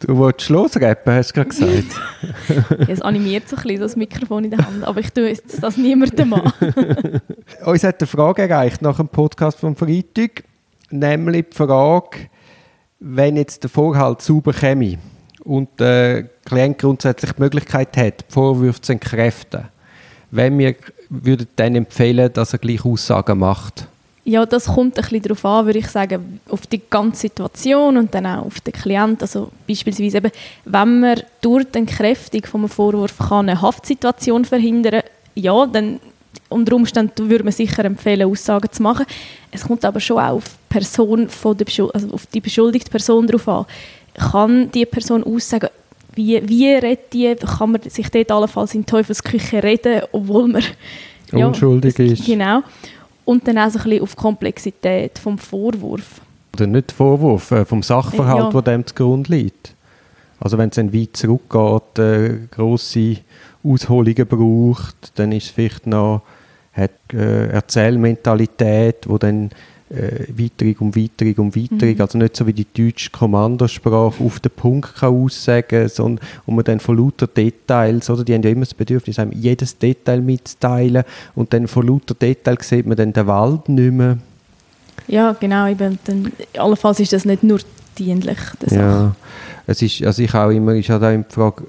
Du wolltest losrappen, hast du gerade gesagt. es animiert so ein bisschen das Mikrofon in der Hand, aber ich tue das niemandem an. Uns hat eine Frage erreicht nach dem Podcast vom Freitag, nämlich die Frage, wenn jetzt der Vorhalt sauber käme und der Klient grundsätzlich die Möglichkeit hat, die Vorwürfe zu entkräften, wenn wir würden dann empfehlen, dass er gleich Aussagen macht? Ja, das kommt ein bisschen darauf an, würde ich sagen, auf die ganze Situation und dann auch auf den Klienten. Also beispielsweise eben, wenn man durch die Entkräftung einem Vorwurf kann eine Haftsituation verhindern ja, dann unter Umständen würde man sicher empfehlen, Aussagen zu machen. Es kommt aber schon auch auf, Person von der also auf die beschuldigte Person darauf an. Kann die Person aussagen, wie, wie redet die, kann man sich dort allenfalls in Teufelsküche reden, obwohl man ja, unschuldig ist. Genau. Und dann auch so ein bisschen auf die Komplexität vom Vorwurf. Oder nicht Vorwurf, äh, vom Sachverhalt, ja. wo dem zugrunde liegt. Also wenn es dann weit zurückgeht, äh, grosse Ausholungen braucht, dann ist es vielleicht noch hat, äh, Erzählmentalität, wo dann äh, Weiterung um Weiterung um Weiterung, mhm. also nicht so wie die deutsche Kommandosprache auf den Punkt kann aussagen, sondern und man dann von lauter Details, oder? Die haben ja immer das Bedürfnis, einem jedes Detail mitzuteilen. Und dann von lauter Details sieht man dann den Wald nicht mehr. Ja, genau, eben, dann, allenfalls ist das nicht nur dienlich, Ja, es ist, also ich auch immer, ist halt auch die Frage,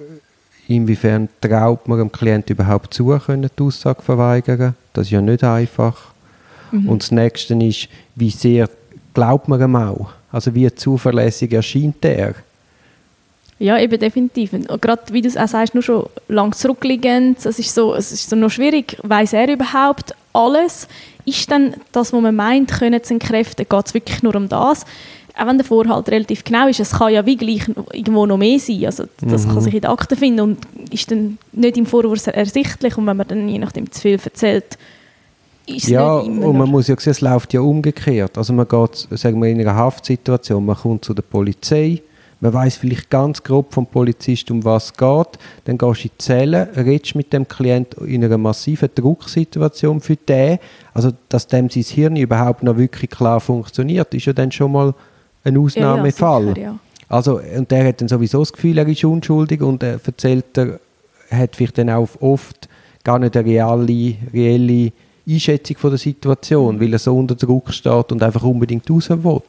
inwiefern traut man dem Klienten überhaupt zu, können die Aussage verweigern, das ist ja nicht einfach. Mhm. Und das Nächste ist, wie sehr glaubt man ihm auch? Also wie zuverlässig erscheint er? Ja, eben definitiv. Und gerade wie du es auch sagst, nur schon lang zurückliegend, es ist so, es ist so noch schwierig, weiß er überhaupt alles? Ist dann das, was man meint, können zu entkräften, geht es wirklich nur um das? Auch wenn der Vorhalt relativ genau ist, es kann ja wie gleich irgendwo noch mehr sein. Also das mhm. kann sich in den Akten finden und ist dann nicht im Vorwurf ersichtlich. Und wenn man dann je nachdem zu viel erzählt, ist ja, und man muss ja sehen, es läuft ja umgekehrt. Also man geht, sagen wir, in einer Haftsituation, man kommt zu der Polizei, man weiß vielleicht ganz grob vom Polizist, um was es geht, dann gehst du in die Zelle, redest mit dem Klient in einer massiven Drucksituation für den, also dass dem sein Hirn überhaupt noch wirklich klar funktioniert, ist ja dann schon mal ein Ausnahmefall. Ja, ja, sicher, ja. Also, und der hat dann sowieso das Gefühl, er ist unschuldig und er erzählt, er hat vielleicht dann auch oft gar nicht eine reale, reelle Einschätzung von der Situation, weil er so unter Druck steht und einfach unbedingt raus will.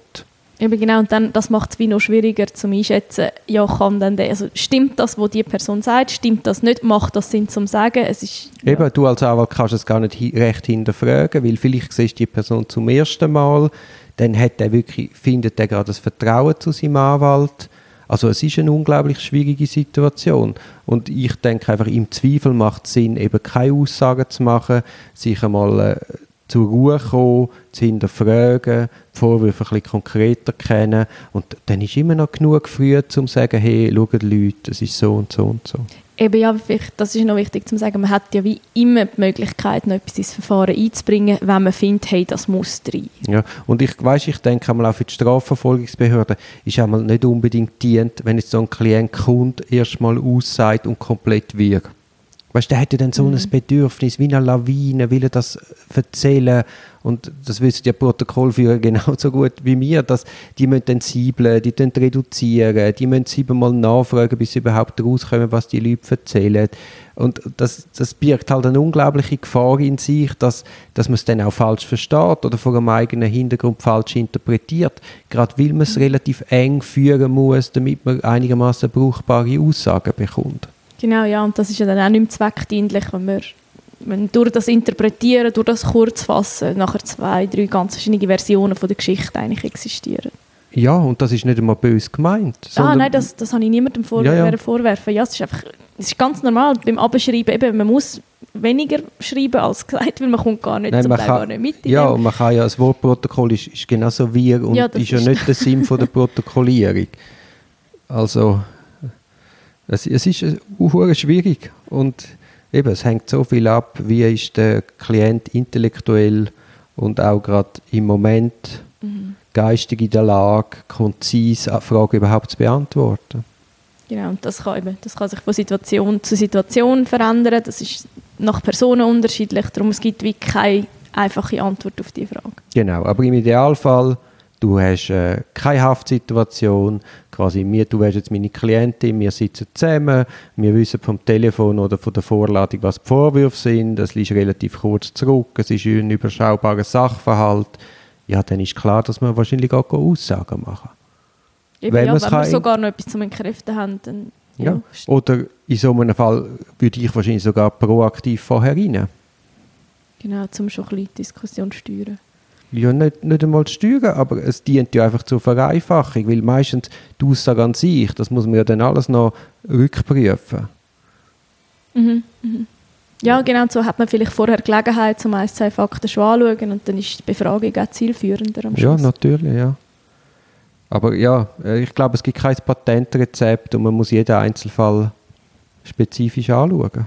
Eben genau, und dann, das macht es wie noch schwieriger zu einschätzen, ja, kann dann der, also stimmt das, was die Person sagt, stimmt das nicht, macht das Sinn zum Sagen, es ist... Ja. Eben, du als Anwalt kannst es gar nicht recht hinterfragen, weil vielleicht siehst du die Person zum ersten Mal, dann hat er wirklich, findet er gerade das Vertrauen zu seinem Anwalt, also es ist eine unglaublich schwierige Situation. Und ich denke einfach, im Zweifel macht es Sinn, eben keine Aussagen zu machen, sich einmal äh, zur Ruhe kommen, zu hinterfragen, die Vorwürfe ein bisschen konkreter kennen und dann ist immer noch genug früh, um zu sagen, hey, schaut Leute, es ist so und so und so. Eben ja, das ist noch wichtig zu sagen, man hat ja wie immer die Möglichkeit, noch etwas ins Verfahren einzubringen, wenn man findet, hey, das muss rein. Ja, und ich weiß, ich denke einmal auch für die Strafverfolgungsbehörden ist einmal nicht unbedingt dient, wenn jetzt so ein Klient kommt, erstmal aussagt und komplett wirkt. Weißt der hätte dann so mhm. ein Bedürfnis, wie eine Lawine, will er das erzählen. Und das wissen die Protokollführer genauso gut wie mir, dass die müssen dann siebeln, die müssen reduzieren, die müssen siebenmal nachfragen, bis sie überhaupt rauskommen, was die Leute erzählen. Und das, das birgt halt eine unglaubliche Gefahr in sich, dass, dass man es dann auch falsch versteht oder vor einem eigenen Hintergrund falsch interpretiert. Gerade weil man es relativ eng führen muss, damit man einigermaßen brauchbare Aussagen bekommt. Genau, ja, und das ist ja dann auch nicht mehr zweckdienlich, wenn wir wenn durch das Interpretieren, durch das Kurzfassen nachher zwei, drei ganz verschiedene Versionen von der Geschichte eigentlich existieren. Ja, und das ist nicht einmal böse gemeint. Ah, nein, das, das habe ich niemandem vor ja, ja. vorwerfen. Ja, es ist einfach, es ist ganz normal beim Abschreiben, eben, man muss weniger schreiben als gesagt, weil man kommt gar nicht nein, zum Teil kann, nicht mit. Ja, und man kann ja, das Wortprotokoll ist, ist genauso wir und ja, ist ja nicht der Sinn von der Protokollierung. Also, es, es ist uh, schwierig und eben, es hängt so viel ab, wie ist der Klient intellektuell und auch gerade im Moment mhm. geistig in der Lage, konzis Fragen überhaupt zu beantworten. Genau, und das kann, eben, das kann sich von Situation zu Situation verändern. Das ist nach Personen unterschiedlich, darum es gibt wie keine einfache Antwort auf die Frage. Genau, aber im Idealfall du hast äh, keine Haftsituation, quasi mir, du wärst jetzt meine Klientin, wir sitzen zusammen, wir wissen vom Telefon oder von der Vorladung, was die Vorwürfe sind, es liegt relativ kurz zurück, es ist ein überschaubarer Sachverhalt, ja, dann ist klar, dass wir wahrscheinlich auch Aussagen machen. Eben, wenn, ja, wenn wir sogar noch etwas zum Entkräften haben, dann ja. ja. Oder in so einem Fall würde ich wahrscheinlich sogar proaktiv vorher rein. Genau, zum schon ein bisschen Diskussion steuern. Ja, nicht, nicht einmal steuern, aber es dient ja einfach zur Vereinfachung, weil meistens die Aussage an sich, das muss man ja dann alles noch rückprüfen. Mhm, mhm. Ja, genau, so hat man vielleicht vorher Gelegenheit, um ein, zwei Fakten schon anzuschauen und dann ist die Befragung auch zielführender am Schluss. Ja, natürlich, ja. Aber ja, äh, ich glaube, es gibt kein Patentrezept und man muss jeden Einzelfall spezifisch anschauen.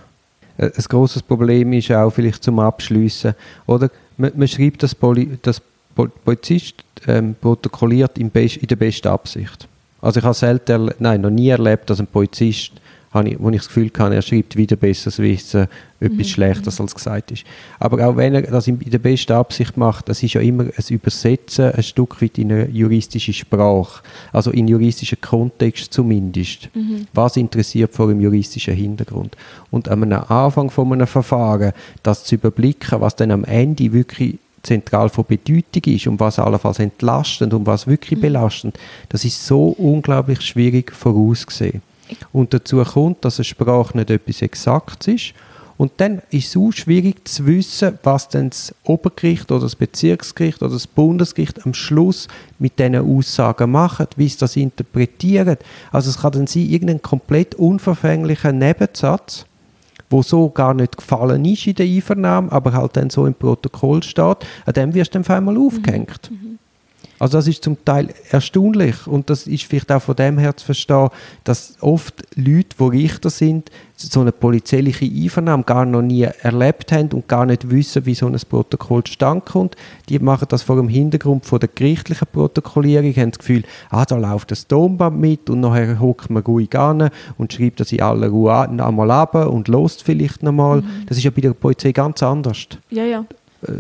Äh, ein großes Problem ist auch vielleicht zum Abschließen, oder? Man, man, schreibt, dass Poli, das Polizist ähm, protokolliert in, in der besten Absicht. Also ich habe selten, nein, noch nie erlebt, dass ein Polizist habe ich, wo ich das Gefühl habe, er schreibt wieder besseres Wissen, etwas mhm. Schlechtes als gesagt ist. Aber auch wenn er das in der besten Absicht macht, das ist ja immer ein Übersetzen ein Stück weit in eine juristische Sprache, also in juristischen Kontext zumindest. Mhm. Was interessiert vor dem juristischen Hintergrund? Und am Anfang von einem Verfahren, das zu überblicken, was dann am Ende wirklich zentral von Bedeutung ist und was allenfalls entlastend und was wirklich mhm. belastend, das ist so unglaublich schwierig vorauszusehen. Und dazu kommt, dass eine Sprache nicht etwas Exaktes ist. Und dann ist es auch schwierig zu wissen, was dann das Obergericht oder das Bezirksgericht oder das Bundesgericht am Schluss mit diesen Aussagen macht, wie sie das interpretieren. Also es kann dann sein, irgendein komplett unverfänglicher Nebensatz, wo so gar nicht gefallen ist in der Einvernahme, aber halt dann so im Protokoll steht, an dem wirst du dann auf einmal aufgehängt. Mhm. Also das ist zum Teil erstaunlich und das ist vielleicht auch von dem her zu verstehen, dass oft Leute, die Richter sind, so eine polizeiliche Einvernahme gar noch nie erlebt haben und gar nicht wissen, wie so ein Protokoll zustande kommt. Die machen das vor dem Hintergrund von der gerichtlichen Protokollierung, haben das Gefühl, ah, da läuft das Tonband mit und nachher hockt man ruhig an und schreibt das in aller Ruhe einmal ab und lost vielleicht nochmal. Mhm. Das ist ja bei der Polizei ganz anders. Ja, ja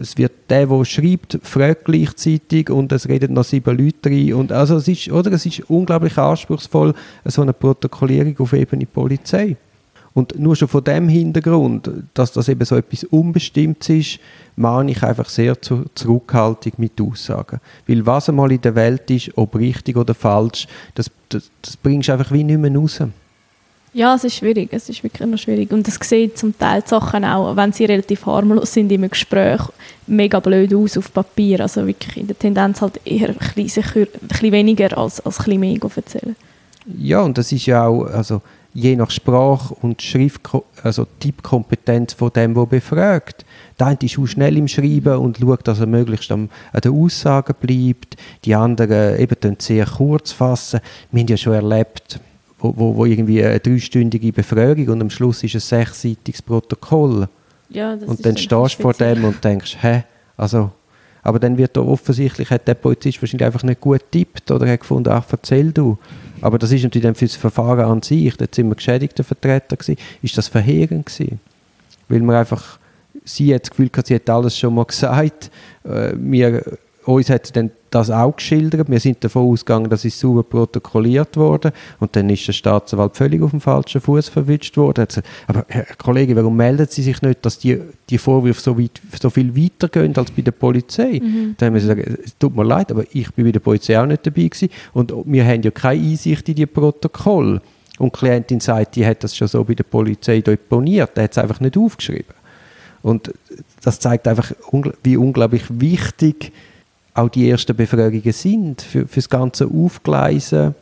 es wird der, der schreibt, fragt gleichzeitig und es reden noch sieben Leute rein. Und also es ist, oder, es ist unglaublich anspruchsvoll, so eine Protokollierung auf Ebene Polizei. Und nur schon von dem Hintergrund, dass das eben so etwas Unbestimmtes ist, mahne ich einfach sehr zur Zurückhaltung mit Aussagen. Weil was einmal in der Welt ist, ob richtig oder falsch, das, das, das bringst du einfach wie nicht mehr raus. Ja, es ist schwierig, es ist wirklich noch schwierig. Und das sieht zum Teil die Sachen auch, wenn sie relativ harmlos sind im Gespräch, mega blöd aus auf Papier. Also wirklich in der Tendenz halt eher ein bisschen, ein bisschen weniger als, als ein bisschen mehr erzählen. Ja, und das ist ja auch, also je nach Sprache und Schrift, also Tippkompetenz von dem, der befragt. Der eine ist auch schnell im Schreiben und schaut, dass er möglichst an den Aussagen bleibt. Die anderen eben sehr kurz fassen. Wir haben ja schon erlebt, wo, wo, wo irgendwie eine dreistündige Befragung und am Schluss ist ein sechsseitiges Protokoll. Ja, und dann stehst du vor dem und denkst, hä, also, aber dann wird da offensichtlich, hat der Polizist wahrscheinlich einfach nicht gut tippt oder hat gefunden, ach, erzähl du. Aber das ist natürlich dann für das Verfahren an sich, da sind wir geschädigte Vertreter gewesen, ist das verheerend gewesen. Weil man einfach, sie hat das Gefühl gehabt, sie hat alles schon mal gesagt, äh, wir uns hat dann das auch geschildert. Wir sind davon ausgegangen, dass es sauber protokolliert wurde und dann ist der Staatsanwalt völlig auf dem falschen Fuß verwitscht worden. Aber Herr Kollege, warum melden Sie sich nicht, dass die, die Vorwürfe so, weit, so viel weitergehen als bei der Polizei? Mhm. Dann haben wir gesagt, es tut mir leid, aber ich bin bei der Polizei auch nicht dabei gewesen und wir haben ja keine Einsicht in die Protokolle. Und die Klientin sagt, die hat das schon so bei der Polizei deponiert, der hat es einfach nicht aufgeschrieben. Und das zeigt einfach, wie unglaublich wichtig auch die ersten Befragungen sind für, für das ganze Aufgleisen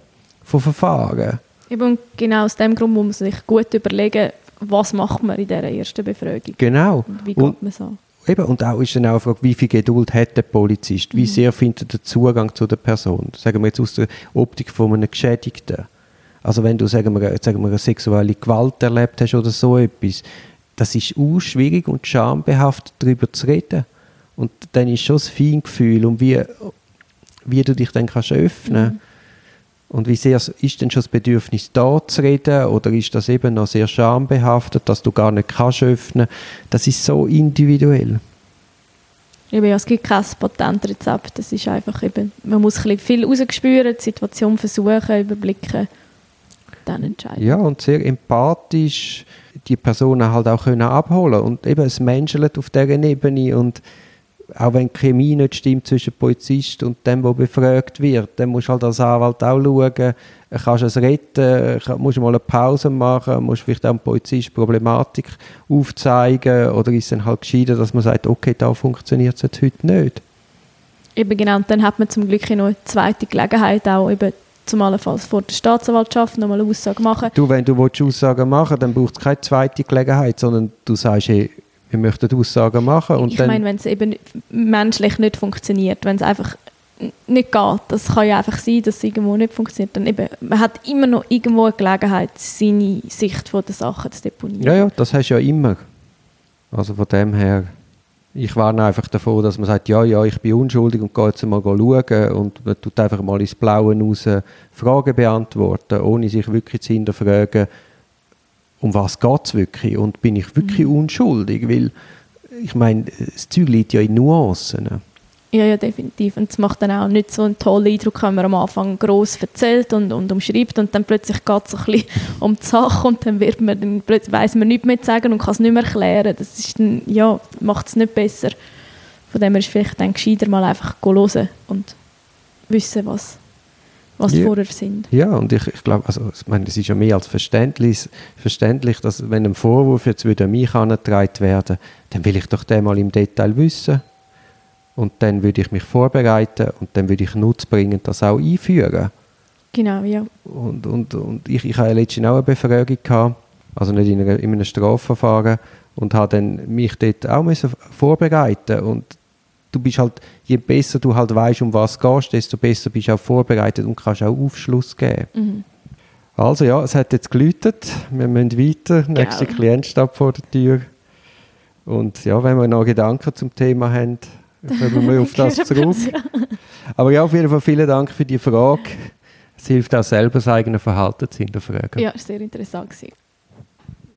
von Verfahren. Eben genau aus dem Grund muss man sich gut überlegen, was macht man in dieser ersten Befragung. Genau. Und wie geht und, man so? Eben, und auch ist dann auch eine Frage, wie viel Geduld hat der Polizist? Wie mhm. sehr findet er Zugang zu der Person? Sagen wir jetzt aus der Optik von einem Geschädigten. Also wenn du, sagen wir, sagen wir, eine sexuelle Gewalt erlebt hast oder so etwas, das ist auch schwierig und schambehaftet, darüber zu reden. Und dann ist schon das Feingefühl und wie, wie du dich dann kannst öffnen mhm. Und wie sehr ist denn schon das Bedürfnis da zu reden oder ist das eben noch sehr schambehaftet, dass du gar nicht kannst öffnen? Das ist so individuell. Eben, ja, es gibt kein Patentrezept. Das ist einfach eben, man muss ein bisschen viel rausgespüren, die Situation versuchen, überblicken, dann entscheiden. Ja, und sehr empathisch die Personen halt auch können abholen und eben es menschelt auf dieser Ebene und auch wenn die Chemie nicht stimmt zwischen Polizist und dem, der befragt wird, dann musst du halt als Anwalt auch schauen, kannst du es retten, musst du mal eine Pause machen, musst vielleicht auch dem Polizist Problematik aufzeigen oder ist es dann halt gescheiter, dass man sagt, okay, da funktioniert es jetzt heute nicht. Eben genau, und dann hat man zum Glück noch eine zweite Gelegenheit, auch eben zumalenfalls vor der Staatsanwaltschaft nochmal eine Aussage machen. Du, wenn du Aussagen machen willst, dann braucht es keine zweite Gelegenheit, sondern du sagst, hey, wir möchten Aussagen machen. Und ich meine, wenn es eben menschlich nicht funktioniert, wenn es einfach nicht geht, das kann ja einfach sein, dass es irgendwo nicht funktioniert, dann eben, man hat immer noch irgendwo eine Gelegenheit, seine Sicht von der Sache zu deponieren. Ja, ja, das hast du ja immer. Also von dem her, ich warne einfach davor, dass man sagt, ja, ja, ich bin unschuldig und gehe jetzt mal schauen und man tut einfach mal ins Blaue raus Fragen beantworten, ohne sich wirklich zu hinterfragen, um was geht es wirklich und bin ich wirklich mhm. unschuldig, weil ich meine, das Zeug liegt ja in Nuancen. Ja, ja, definitiv. Und es macht dann auch nicht so einen tollen Eindruck, wenn man am Anfang gross erzählt und, und umschreibt und dann plötzlich geht es ein bisschen um die Sache und dann, wird man, dann weiss man nichts mehr zu sagen und kann es nicht mehr erklären. Das ist dann, ja, macht es nicht besser. Von dem her ist es vielleicht dann gescheiter, mal einfach hören und wissen, was, was ja. vorher sind. Ja, und ich, ich glaube, also, ich meine, es ist ja mehr als verständlich, verständlich, dass wenn ein Vorwurf jetzt wieder an mich herangetragen werden, dann will ich doch den mal im Detail wissen. Und dann würde ich mich vorbereiten und dann würde ich nutzbringend das auch einführen. Genau, ja. Und, und, und ich, ich hatte letztens auch eine Befragung, gehabt, also nicht in, einer, in einem Strafverfahren, und habe dann mich dort auch vorbereiten und du bist halt, je besser du halt weißt, um was es geht, desto besser bist du auch vorbereitet und kannst auch Aufschluss geben. Mhm. Also ja, es hat jetzt geläutet, wir müssen weiter, genau. nächster Klient steht vor der Tür. Und ja, wenn wir noch Gedanken zum Thema haben, kommen wir auf das zurück. Aber ja, auf jeden Fall vielen Dank für die Frage. Es hilft auch selber, das eigene Verhalten zu hinterfragen. Ja, sehr interessant gewesen.